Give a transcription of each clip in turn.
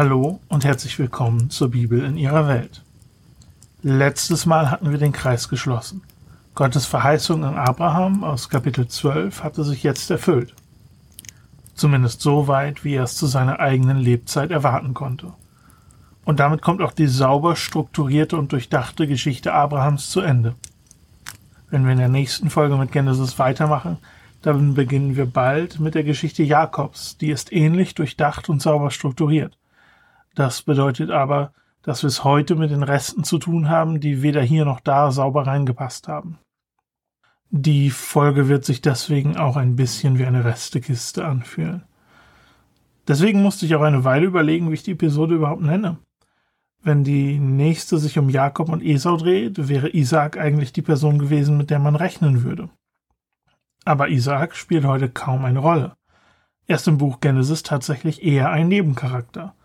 Hallo und herzlich willkommen zur Bibel in ihrer Welt. Letztes Mal hatten wir den Kreis geschlossen. Gottes Verheißung an Abraham aus Kapitel 12 hatte sich jetzt erfüllt. Zumindest so weit, wie er es zu seiner eigenen Lebzeit erwarten konnte. Und damit kommt auch die sauber strukturierte und durchdachte Geschichte Abrahams zu Ende. Wenn wir in der nächsten Folge mit Genesis weitermachen, dann beginnen wir bald mit der Geschichte Jakobs. Die ist ähnlich durchdacht und sauber strukturiert. Das bedeutet aber, dass wir es heute mit den Resten zu tun haben, die weder hier noch da sauber reingepasst haben. Die Folge wird sich deswegen auch ein bisschen wie eine Restekiste anfühlen. Deswegen musste ich auch eine Weile überlegen, wie ich die Episode überhaupt nenne. Wenn die nächste sich um Jakob und Esau dreht, wäre Isaac eigentlich die Person gewesen, mit der man rechnen würde. Aber Isaac spielt heute kaum eine Rolle. Er ist im Buch Genesis tatsächlich eher ein Nebencharakter.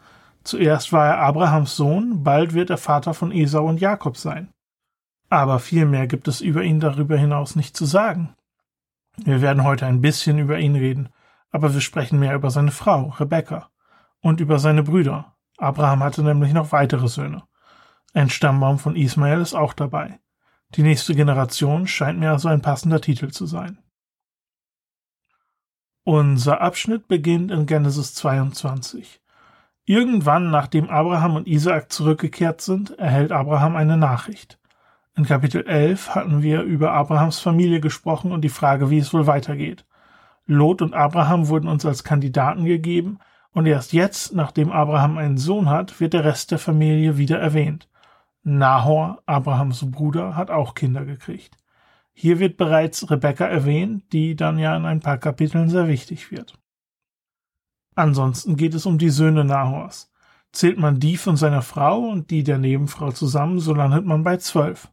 Zuerst war er Abrahams Sohn, bald wird er Vater von Esau und Jakob sein. Aber viel mehr gibt es über ihn darüber hinaus nicht zu sagen. Wir werden heute ein bisschen über ihn reden, aber wir sprechen mehr über seine Frau, Rebekka, und über seine Brüder. Abraham hatte nämlich noch weitere Söhne. Ein Stammbaum von Ismael ist auch dabei. Die nächste Generation scheint mir also ein passender Titel zu sein. Unser Abschnitt beginnt in Genesis 22. Irgendwann, nachdem Abraham und Isaak zurückgekehrt sind, erhält Abraham eine Nachricht. In Kapitel 11 hatten wir über Abrahams Familie gesprochen und die Frage, wie es wohl weitergeht. Lot und Abraham wurden uns als Kandidaten gegeben und erst jetzt, nachdem Abraham einen Sohn hat, wird der Rest der Familie wieder erwähnt. Nahor, Abrahams Bruder, hat auch Kinder gekriegt. Hier wird bereits Rebekka erwähnt, die dann ja in ein paar Kapiteln sehr wichtig wird. Ansonsten geht es um die Söhne Nahors. Zählt man die von seiner Frau und die der Nebenfrau zusammen, so landet man bei zwölf.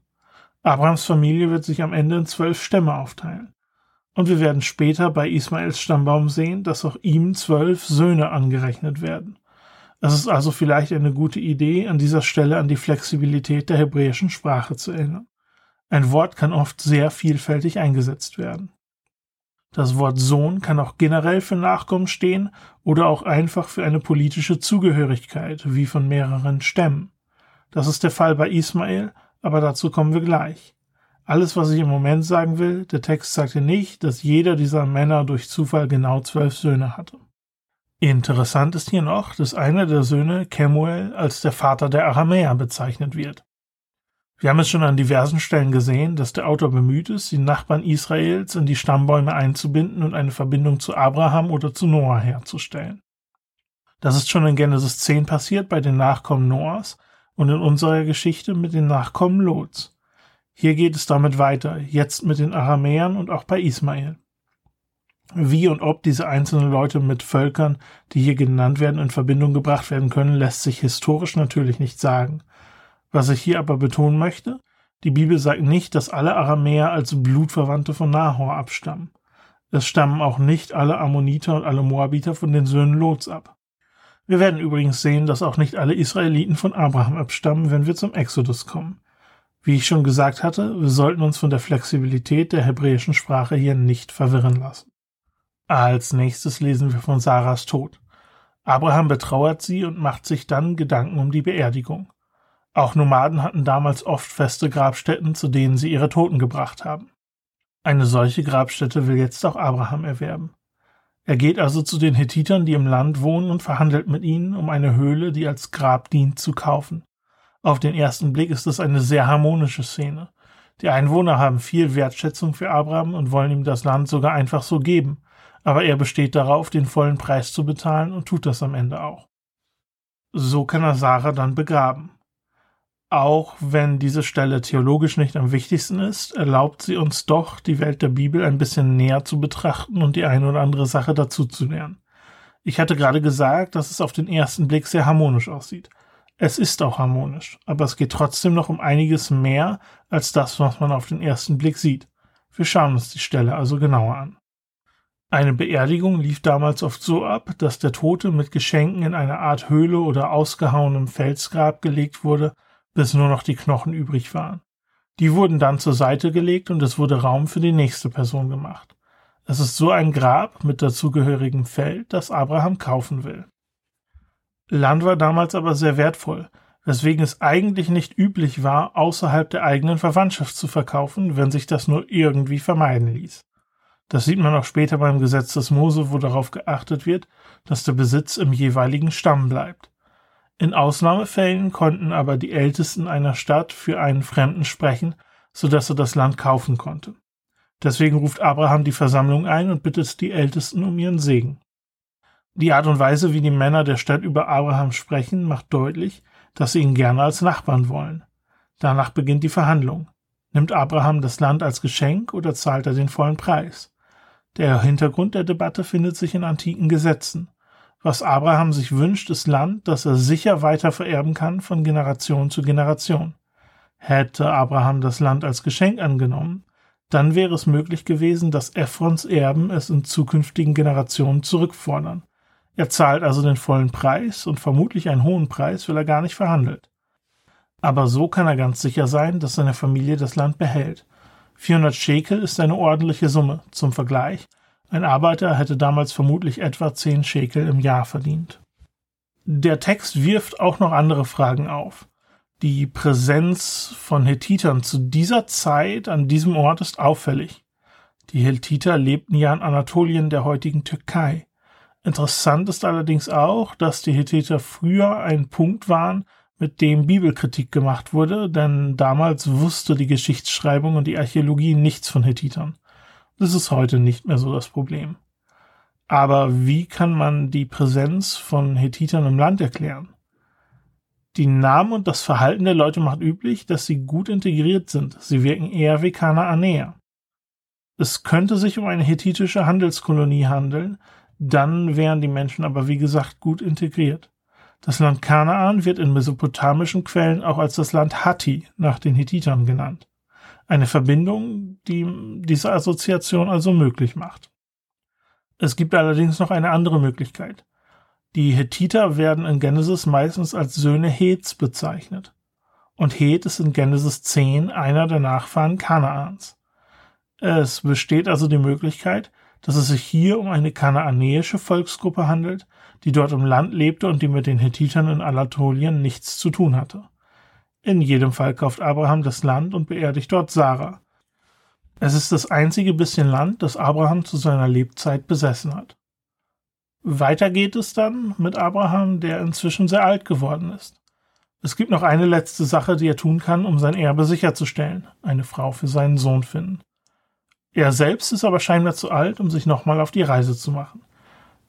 Abrahams Familie wird sich am Ende in zwölf Stämme aufteilen. Und wir werden später bei Ismaels Stammbaum sehen, dass auch ihm zwölf Söhne angerechnet werden. Es ist also vielleicht eine gute Idee, an dieser Stelle an die Flexibilität der hebräischen Sprache zu erinnern. Ein Wort kann oft sehr vielfältig eingesetzt werden. Das Wort Sohn kann auch generell für Nachkommen stehen oder auch einfach für eine politische Zugehörigkeit, wie von mehreren Stämmen. Das ist der Fall bei Ismael, aber dazu kommen wir gleich. Alles, was ich im Moment sagen will, der Text sagte nicht, dass jeder dieser Männer durch Zufall genau zwölf Söhne hatte. Interessant ist hier noch, dass einer der Söhne Kemuel als der Vater der Aramäer bezeichnet wird. Wir haben es schon an diversen Stellen gesehen, dass der Autor bemüht ist, die Nachbarn Israels in die Stammbäume einzubinden und eine Verbindung zu Abraham oder zu Noah herzustellen. Das ist schon in Genesis 10 passiert bei den Nachkommen Noahs und in unserer Geschichte mit den Nachkommen Lots. Hier geht es damit weiter, jetzt mit den Aramäern und auch bei Ismael. Wie und ob diese einzelnen Leute mit Völkern, die hier genannt werden, in Verbindung gebracht werden können, lässt sich historisch natürlich nicht sagen. Was ich hier aber betonen möchte, die Bibel sagt nicht, dass alle Aramäer als Blutverwandte von Nahor abstammen. Es stammen auch nicht alle Ammoniter und alle Moabiter von den Söhnen Lots ab. Wir werden übrigens sehen, dass auch nicht alle Israeliten von Abraham abstammen, wenn wir zum Exodus kommen. Wie ich schon gesagt hatte, wir sollten uns von der Flexibilität der hebräischen Sprache hier nicht verwirren lassen. Als nächstes lesen wir von Sarahs Tod. Abraham betrauert sie und macht sich dann Gedanken um die Beerdigung. Auch Nomaden hatten damals oft feste Grabstätten, zu denen sie ihre Toten gebracht haben. Eine solche Grabstätte will jetzt auch Abraham erwerben. Er geht also zu den Hethitern, die im Land wohnen, und verhandelt mit ihnen, um eine Höhle, die als Grab dient, zu kaufen. Auf den ersten Blick ist es eine sehr harmonische Szene. Die Einwohner haben viel Wertschätzung für Abraham und wollen ihm das Land sogar einfach so geben, aber er besteht darauf, den vollen Preis zu bezahlen und tut das am Ende auch. So kann er Sarah dann begraben. Auch wenn diese Stelle theologisch nicht am wichtigsten ist, erlaubt sie uns doch, die Welt der Bibel ein bisschen näher zu betrachten und die eine oder andere Sache dazu zu lernen. Ich hatte gerade gesagt, dass es auf den ersten Blick sehr harmonisch aussieht. Es ist auch harmonisch, aber es geht trotzdem noch um einiges mehr als das, was man auf den ersten Blick sieht. Wir schauen uns die Stelle also genauer an. Eine Beerdigung lief damals oft so ab, dass der Tote mit Geschenken in eine Art Höhle oder ausgehauenem Felsgrab gelegt wurde, bis nur noch die Knochen übrig waren. Die wurden dann zur Seite gelegt und es wurde Raum für die nächste Person gemacht. Es ist so ein Grab mit dazugehörigem Feld, das Abraham kaufen will. Land war damals aber sehr wertvoll, weswegen es eigentlich nicht üblich war, außerhalb der eigenen Verwandtschaft zu verkaufen, wenn sich das nur irgendwie vermeiden ließ. Das sieht man auch später beim Gesetz des Mose, wo darauf geachtet wird, dass der Besitz im jeweiligen Stamm bleibt. In Ausnahmefällen konnten aber die Ältesten einer Stadt für einen Fremden sprechen, so dass er das Land kaufen konnte. Deswegen ruft Abraham die Versammlung ein und bittet die Ältesten um ihren Segen. Die Art und Weise, wie die Männer der Stadt über Abraham sprechen, macht deutlich, dass sie ihn gerne als Nachbarn wollen. Danach beginnt die Verhandlung. Nimmt Abraham das Land als Geschenk oder zahlt er den vollen Preis? Der Hintergrund der Debatte findet sich in antiken Gesetzen. Was Abraham sich wünscht, ist Land, das er sicher weiter vererben kann von Generation zu Generation. Hätte Abraham das Land als Geschenk angenommen, dann wäre es möglich gewesen, dass Ephrons Erben es in zukünftigen Generationen zurückfordern. Er zahlt also den vollen Preis und vermutlich einen hohen Preis, weil er gar nicht verhandelt. Aber so kann er ganz sicher sein, dass seine Familie das Land behält. 400 Schekel ist eine ordentliche Summe. Zum Vergleich, ein Arbeiter hätte damals vermutlich etwa 10 Schekel im Jahr verdient. Der Text wirft auch noch andere Fragen auf. Die Präsenz von Hethitern zu dieser Zeit an diesem Ort ist auffällig. Die Hethiter lebten ja in Anatolien der heutigen Türkei. Interessant ist allerdings auch, dass die Hethiter früher ein Punkt waren, mit dem Bibelkritik gemacht wurde, denn damals wusste die Geschichtsschreibung und die Archäologie nichts von Hethitern. Das ist heute nicht mehr so das Problem. Aber wie kann man die Präsenz von Hethitern im Land erklären? Die Namen und das Verhalten der Leute macht üblich, dass sie gut integriert sind. Sie wirken eher wie Kanaanäer. Es könnte sich um eine hethitische Handelskolonie handeln, dann wären die Menschen aber wie gesagt gut integriert. Das Land Kanaan wird in mesopotamischen Quellen auch als das Land Hatti nach den Hethitern genannt. Eine Verbindung, die diese Assoziation also möglich macht. Es gibt allerdings noch eine andere Möglichkeit. Die Hethiter werden in Genesis meistens als Söhne Heths bezeichnet. Und Heth ist in Genesis 10 einer der Nachfahren Kanaans. Es besteht also die Möglichkeit, dass es sich hier um eine kanaanäische Volksgruppe handelt, die dort im Land lebte und die mit den Hethitern in Anatolien nichts zu tun hatte. In jedem Fall kauft Abraham das Land und beerdigt dort Sarah. Es ist das einzige bisschen Land, das Abraham zu seiner Lebzeit besessen hat. Weiter geht es dann mit Abraham, der inzwischen sehr alt geworden ist. Es gibt noch eine letzte Sache, die er tun kann, um sein Erbe sicherzustellen, eine Frau für seinen Sohn finden. Er selbst ist aber scheinbar zu alt, um sich nochmal auf die Reise zu machen.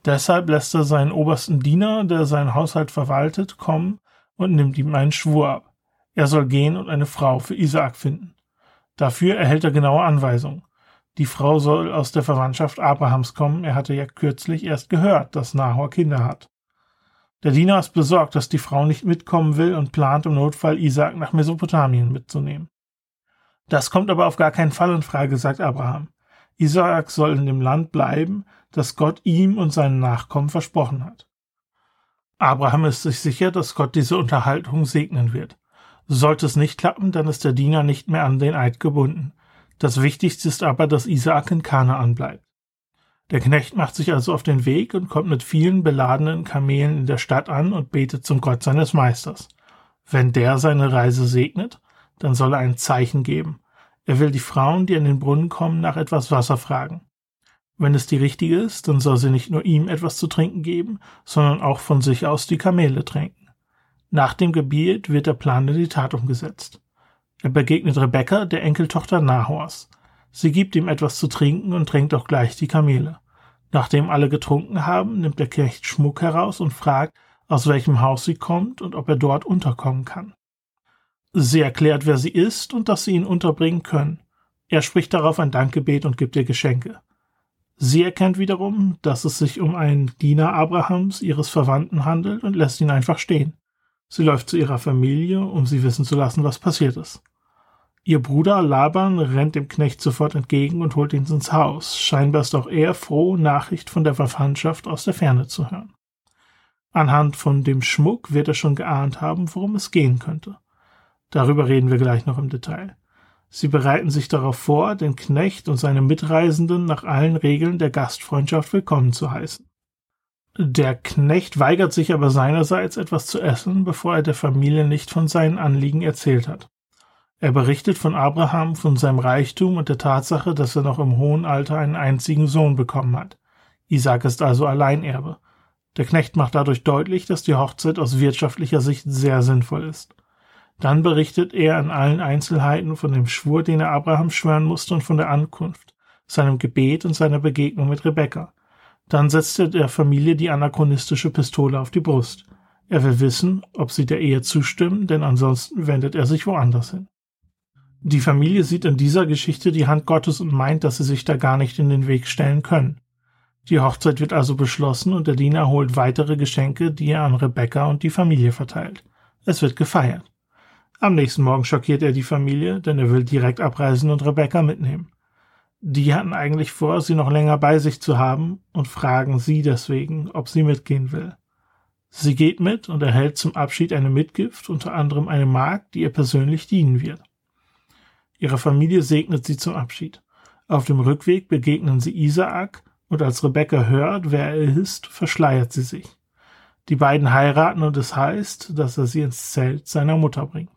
Deshalb lässt er seinen obersten Diener, der seinen Haushalt verwaltet, kommen und nimmt ihm einen Schwur ab. Er soll gehen und eine Frau für Isaak finden. Dafür erhält er genaue Anweisungen. Die Frau soll aus der Verwandtschaft Abrahams kommen. Er hatte ja kürzlich erst gehört, dass Nahor Kinder hat. Der Diener ist besorgt, dass die Frau nicht mitkommen will und plant im Notfall Isaak nach Mesopotamien mitzunehmen. Das kommt aber auf gar keinen Fall in Frage, sagt Abraham. Isaak soll in dem Land bleiben, das Gott ihm und seinen Nachkommen versprochen hat. Abraham ist sich sicher, dass Gott diese Unterhaltung segnen wird. Sollte es nicht klappen, dann ist der Diener nicht mehr an den Eid gebunden. Das Wichtigste ist aber, dass Isaak in Kanaan bleibt. Der Knecht macht sich also auf den Weg und kommt mit vielen beladenen Kamelen in der Stadt an und betet zum Gott seines Meisters. Wenn der seine Reise segnet, dann soll er ein Zeichen geben. Er will die Frauen, die an den Brunnen kommen, nach etwas Wasser fragen. Wenn es die richtige ist, dann soll sie nicht nur ihm etwas zu trinken geben, sondern auch von sich aus die Kamele tränken. Nach dem Gebet wird der Plan in die Tat umgesetzt. Er begegnet Rebekka, der Enkeltochter Nahors. Sie gibt ihm etwas zu trinken und tränkt auch gleich die Kamele. Nachdem alle getrunken haben, nimmt der Knecht Schmuck heraus und fragt, aus welchem Haus sie kommt und ob er dort unterkommen kann. Sie erklärt, wer sie ist und dass sie ihn unterbringen können. Er spricht darauf ein Dankgebet und gibt ihr Geschenke. Sie erkennt wiederum, dass es sich um einen Diener Abrahams, ihres Verwandten, handelt und lässt ihn einfach stehen. Sie läuft zu ihrer Familie, um sie wissen zu lassen, was passiert ist. Ihr Bruder Laban rennt dem Knecht sofort entgegen und holt ihn ins Haus. Scheinbar ist auch er froh, Nachricht von der Verwandtschaft aus der Ferne zu hören. Anhand von dem Schmuck wird er schon geahnt haben, worum es gehen könnte. Darüber reden wir gleich noch im Detail. Sie bereiten sich darauf vor, den Knecht und seine Mitreisenden nach allen Regeln der Gastfreundschaft willkommen zu heißen. Der Knecht weigert sich aber seinerseits etwas zu essen, bevor er der Familie nicht von seinen Anliegen erzählt hat. Er berichtet von Abraham, von seinem Reichtum und der Tatsache, dass er noch im hohen Alter einen einzigen Sohn bekommen hat. Isaac ist also Alleinerbe. Der Knecht macht dadurch deutlich, dass die Hochzeit aus wirtschaftlicher Sicht sehr sinnvoll ist. Dann berichtet er in allen Einzelheiten von dem Schwur, den er Abraham schwören musste und von der Ankunft, seinem Gebet und seiner Begegnung mit Rebekka. Dann setzt er der Familie die anachronistische Pistole auf die Brust. Er will wissen, ob sie der Ehe zustimmen, denn ansonsten wendet er sich woanders hin. Die Familie sieht in dieser Geschichte die Hand Gottes und meint, dass sie sich da gar nicht in den Weg stellen können. Die Hochzeit wird also beschlossen und der Diener holt weitere Geschenke, die er an Rebecca und die Familie verteilt. Es wird gefeiert. Am nächsten Morgen schockiert er die Familie, denn er will direkt abreisen und Rebecca mitnehmen. Die hatten eigentlich vor, sie noch länger bei sich zu haben und fragen sie deswegen, ob sie mitgehen will. Sie geht mit und erhält zum Abschied eine Mitgift, unter anderem eine Magd, die ihr persönlich dienen wird. Ihre Familie segnet sie zum Abschied. Auf dem Rückweg begegnen sie Isaak und als Rebecca hört, wer er ist, verschleiert sie sich. Die beiden heiraten und es heißt, dass er sie ins Zelt seiner Mutter bringt.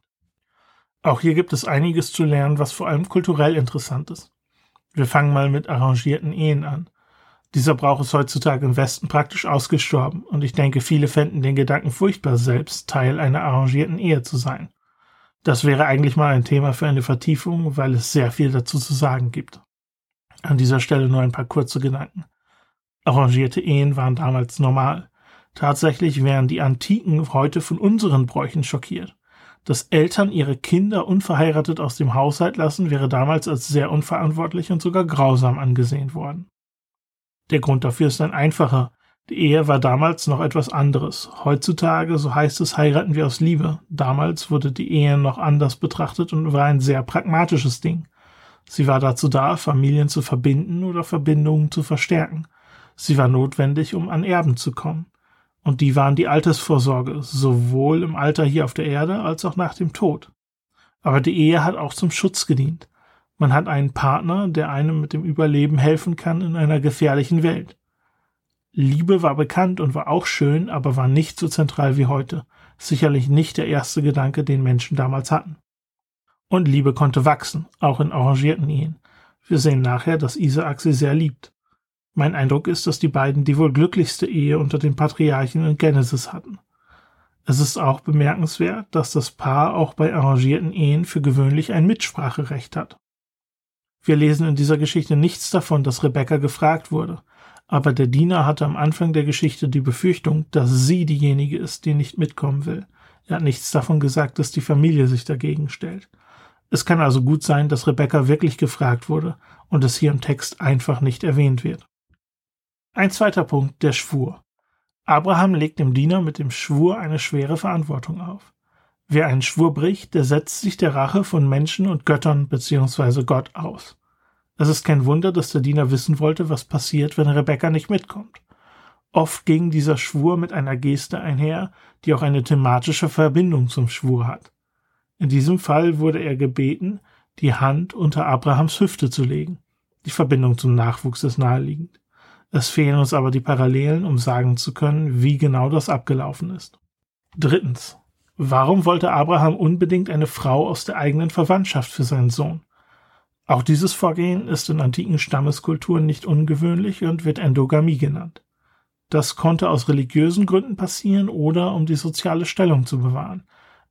Auch hier gibt es einiges zu lernen, was vor allem kulturell interessant ist. Wir fangen mal mit arrangierten Ehen an. Dieser Brauch ist heutzutage im Westen praktisch ausgestorben und ich denke, viele fänden den Gedanken furchtbar, selbst Teil einer arrangierten Ehe zu sein. Das wäre eigentlich mal ein Thema für eine Vertiefung, weil es sehr viel dazu zu sagen gibt. An dieser Stelle nur ein paar kurze Gedanken. Arrangierte Ehen waren damals normal. Tatsächlich wären die Antiken heute von unseren Bräuchen schockiert dass Eltern ihre Kinder unverheiratet aus dem Haushalt lassen, wäre damals als sehr unverantwortlich und sogar grausam angesehen worden. Der Grund dafür ist ein einfacher. Die Ehe war damals noch etwas anderes. Heutzutage, so heißt es, heiraten wir aus Liebe. Damals wurde die Ehe noch anders betrachtet und war ein sehr pragmatisches Ding. Sie war dazu da, Familien zu verbinden oder Verbindungen zu verstärken. Sie war notwendig, um an Erben zu kommen. Und die waren die Altersvorsorge, sowohl im Alter hier auf der Erde als auch nach dem Tod. Aber die Ehe hat auch zum Schutz gedient. Man hat einen Partner, der einem mit dem Überleben helfen kann in einer gefährlichen Welt. Liebe war bekannt und war auch schön, aber war nicht so zentral wie heute. Sicherlich nicht der erste Gedanke, den Menschen damals hatten. Und Liebe konnte wachsen, auch in arrangierten Ehen. Wir sehen nachher, dass Isaak sie sehr liebt. Mein Eindruck ist, dass die beiden die wohl glücklichste Ehe unter den Patriarchen in Genesis hatten. Es ist auch bemerkenswert, dass das Paar auch bei arrangierten Ehen für gewöhnlich ein Mitspracherecht hat. Wir lesen in dieser Geschichte nichts davon, dass Rebecca gefragt wurde, aber der Diener hatte am Anfang der Geschichte die Befürchtung, dass sie diejenige ist, die nicht mitkommen will. Er hat nichts davon gesagt, dass die Familie sich dagegen stellt. Es kann also gut sein, dass Rebecca wirklich gefragt wurde und es hier im Text einfach nicht erwähnt wird. Ein zweiter Punkt, der Schwur. Abraham legt dem Diener mit dem Schwur eine schwere Verantwortung auf. Wer einen Schwur bricht, der setzt sich der Rache von Menschen und Göttern bzw. Gott aus. Es ist kein Wunder, dass der Diener wissen wollte, was passiert, wenn Rebecca nicht mitkommt. Oft ging dieser Schwur mit einer Geste einher, die auch eine thematische Verbindung zum Schwur hat. In diesem Fall wurde er gebeten, die Hand unter Abrahams Hüfte zu legen. Die Verbindung zum Nachwuchs ist naheliegend. Es fehlen uns aber die Parallelen, um sagen zu können, wie genau das abgelaufen ist. Drittens. Warum wollte Abraham unbedingt eine Frau aus der eigenen Verwandtschaft für seinen Sohn? Auch dieses Vorgehen ist in antiken Stammeskulturen nicht ungewöhnlich und wird Endogamie genannt. Das konnte aus religiösen Gründen passieren oder um die soziale Stellung zu bewahren.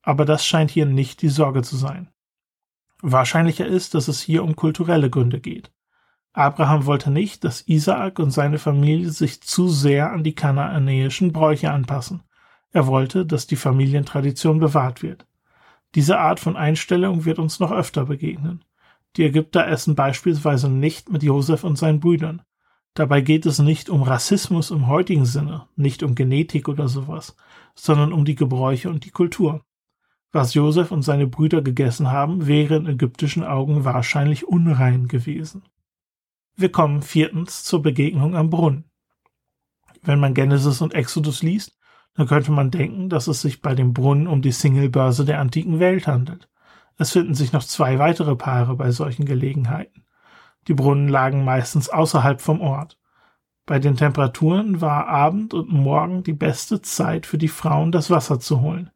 Aber das scheint hier nicht die Sorge zu sein. Wahrscheinlicher ist, dass es hier um kulturelle Gründe geht. Abraham wollte nicht, dass Isaak und seine Familie sich zu sehr an die kanaanäischen Bräuche anpassen. Er wollte, dass die Familientradition bewahrt wird. Diese Art von Einstellung wird uns noch öfter begegnen. Die Ägypter essen beispielsweise nicht mit Josef und seinen Brüdern. Dabei geht es nicht um Rassismus im heutigen Sinne, nicht um Genetik oder sowas, sondern um die Gebräuche und die Kultur. Was Josef und seine Brüder gegessen haben, wäre in ägyptischen Augen wahrscheinlich unrein gewesen. Wir kommen viertens zur Begegnung am Brunnen. Wenn man Genesis und Exodus liest, dann könnte man denken, dass es sich bei dem Brunnen um die Singlebörse der antiken Welt handelt. Es finden sich noch zwei weitere Paare bei solchen Gelegenheiten. Die Brunnen lagen meistens außerhalb vom Ort. Bei den Temperaturen war Abend und Morgen die beste Zeit für die Frauen, das Wasser zu holen.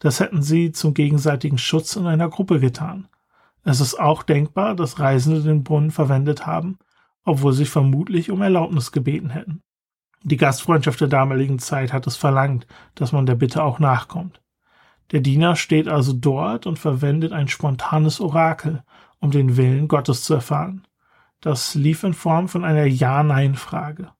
Das hätten sie zum gegenseitigen Schutz in einer Gruppe getan. Es ist auch denkbar, dass Reisende den Brunnen verwendet haben, obwohl sie vermutlich um Erlaubnis gebeten hätten. Die Gastfreundschaft der damaligen Zeit hat es verlangt, dass man der Bitte auch nachkommt. Der Diener steht also dort und verwendet ein spontanes Orakel, um den Willen Gottes zu erfahren. Das lief in Form von einer Ja-Nein-Frage.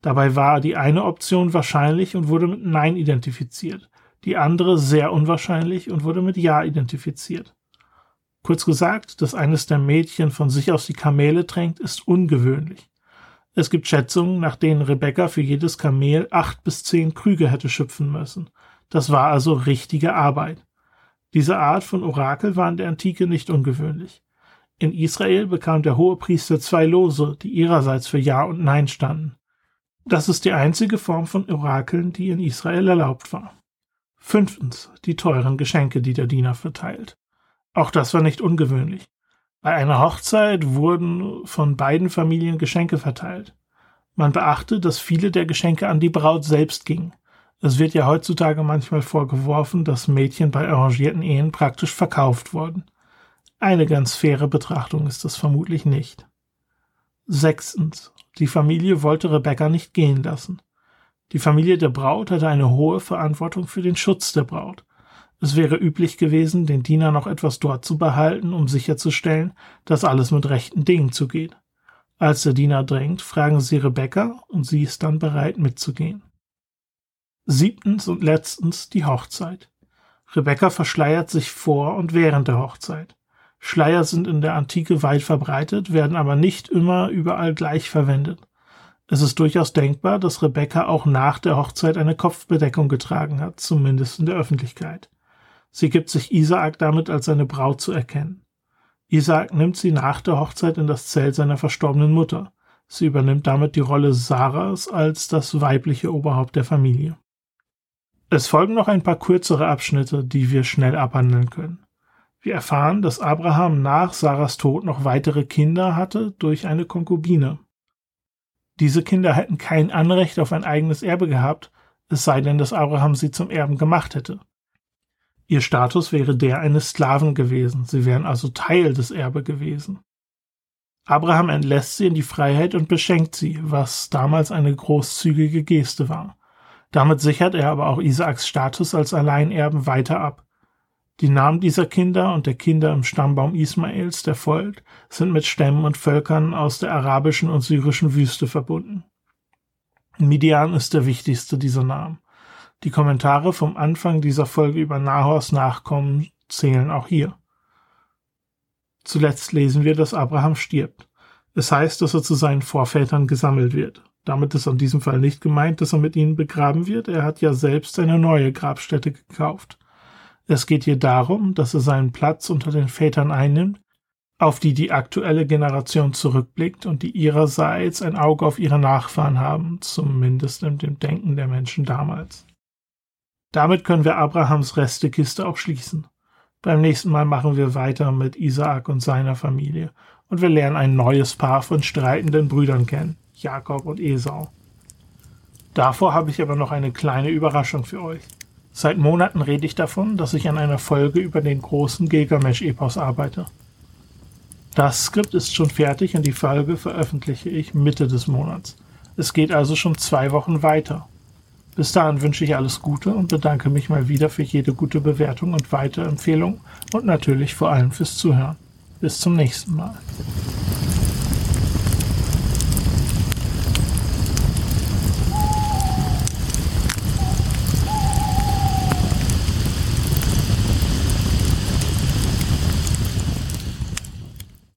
Dabei war die eine Option wahrscheinlich und wurde mit Nein identifiziert, die andere sehr unwahrscheinlich und wurde mit Ja identifiziert. Kurz gesagt, dass eines der Mädchen von sich aus die Kamele tränkt, ist ungewöhnlich. Es gibt Schätzungen, nach denen Rebecca für jedes Kamel acht bis zehn Krüge hätte schöpfen müssen. Das war also richtige Arbeit. Diese Art von Orakel war in der Antike nicht ungewöhnlich. In Israel bekam der Hohepriester zwei Lose, die ihrerseits für Ja und Nein standen. Das ist die einzige Form von Orakeln, die in Israel erlaubt war. Fünftens, die teuren Geschenke, die der Diener verteilt. Auch das war nicht ungewöhnlich. Bei einer Hochzeit wurden von beiden Familien Geschenke verteilt. Man beachte, dass viele der Geschenke an die Braut selbst gingen. Es wird ja heutzutage manchmal vorgeworfen, dass Mädchen bei arrangierten Ehen praktisch verkauft wurden. Eine ganz faire Betrachtung ist das vermutlich nicht. Sechstens. Die Familie wollte Rebecca nicht gehen lassen. Die Familie der Braut hatte eine hohe Verantwortung für den Schutz der Braut. Es wäre üblich gewesen, den Diener noch etwas dort zu behalten, um sicherzustellen, dass alles mit rechten Dingen zugeht. Als der Diener drängt, fragen sie Rebecca und sie ist dann bereit mitzugehen. Siebtens und letztens die Hochzeit. Rebecca verschleiert sich vor und während der Hochzeit. Schleier sind in der Antike weit verbreitet, werden aber nicht immer überall gleich verwendet. Es ist durchaus denkbar, dass Rebecca auch nach der Hochzeit eine Kopfbedeckung getragen hat, zumindest in der Öffentlichkeit. Sie gibt sich Isaak damit als seine Braut zu erkennen. Isaak nimmt sie nach der Hochzeit in das Zelt seiner verstorbenen Mutter. Sie übernimmt damit die Rolle Sarahs als das weibliche Oberhaupt der Familie. Es folgen noch ein paar kürzere Abschnitte, die wir schnell abhandeln können. Wir erfahren, dass Abraham nach Sarahs Tod noch weitere Kinder hatte durch eine Konkubine. Diese Kinder hätten kein Anrecht auf ein eigenes Erbe gehabt, es sei denn, dass Abraham sie zum Erben gemacht hätte. Ihr Status wäre der eines Sklaven gewesen, sie wären also Teil des Erbe gewesen. Abraham entlässt sie in die Freiheit und beschenkt sie, was damals eine großzügige Geste war. Damit sichert er aber auch Isaaks Status als Alleinerben weiter ab. Die Namen dieser Kinder und der Kinder im Stammbaum Ismaels, der folgt, sind mit Stämmen und Völkern aus der arabischen und syrischen Wüste verbunden. Midian ist der wichtigste dieser Namen. Die Kommentare vom Anfang dieser Folge über Nahors Nachkommen zählen auch hier. Zuletzt lesen wir, dass Abraham stirbt. Es heißt, dass er zu seinen Vorvätern gesammelt wird. Damit ist in diesem Fall nicht gemeint, dass er mit ihnen begraben wird. Er hat ja selbst eine neue Grabstätte gekauft. Es geht hier darum, dass er seinen Platz unter den Vätern einnimmt, auf die die aktuelle Generation zurückblickt und die ihrerseits ein Auge auf ihre Nachfahren haben, zumindest in dem Denken der Menschen damals. Damit können wir Abrahams Restekiste auch schließen. Beim nächsten Mal machen wir weiter mit Isaak und seiner Familie und wir lernen ein neues Paar von streitenden Brüdern kennen. Jakob und Esau. Davor habe ich aber noch eine kleine Überraschung für euch. Seit Monaten rede ich davon, dass ich an einer Folge über den großen Gilgamesch-Epos arbeite. Das Skript ist schon fertig und die Folge veröffentliche ich Mitte des Monats. Es geht also schon zwei Wochen weiter. Bis dahin wünsche ich alles Gute und bedanke mich mal wieder für jede gute Bewertung und Weiterempfehlung und natürlich vor allem fürs Zuhören. Bis zum nächsten Mal.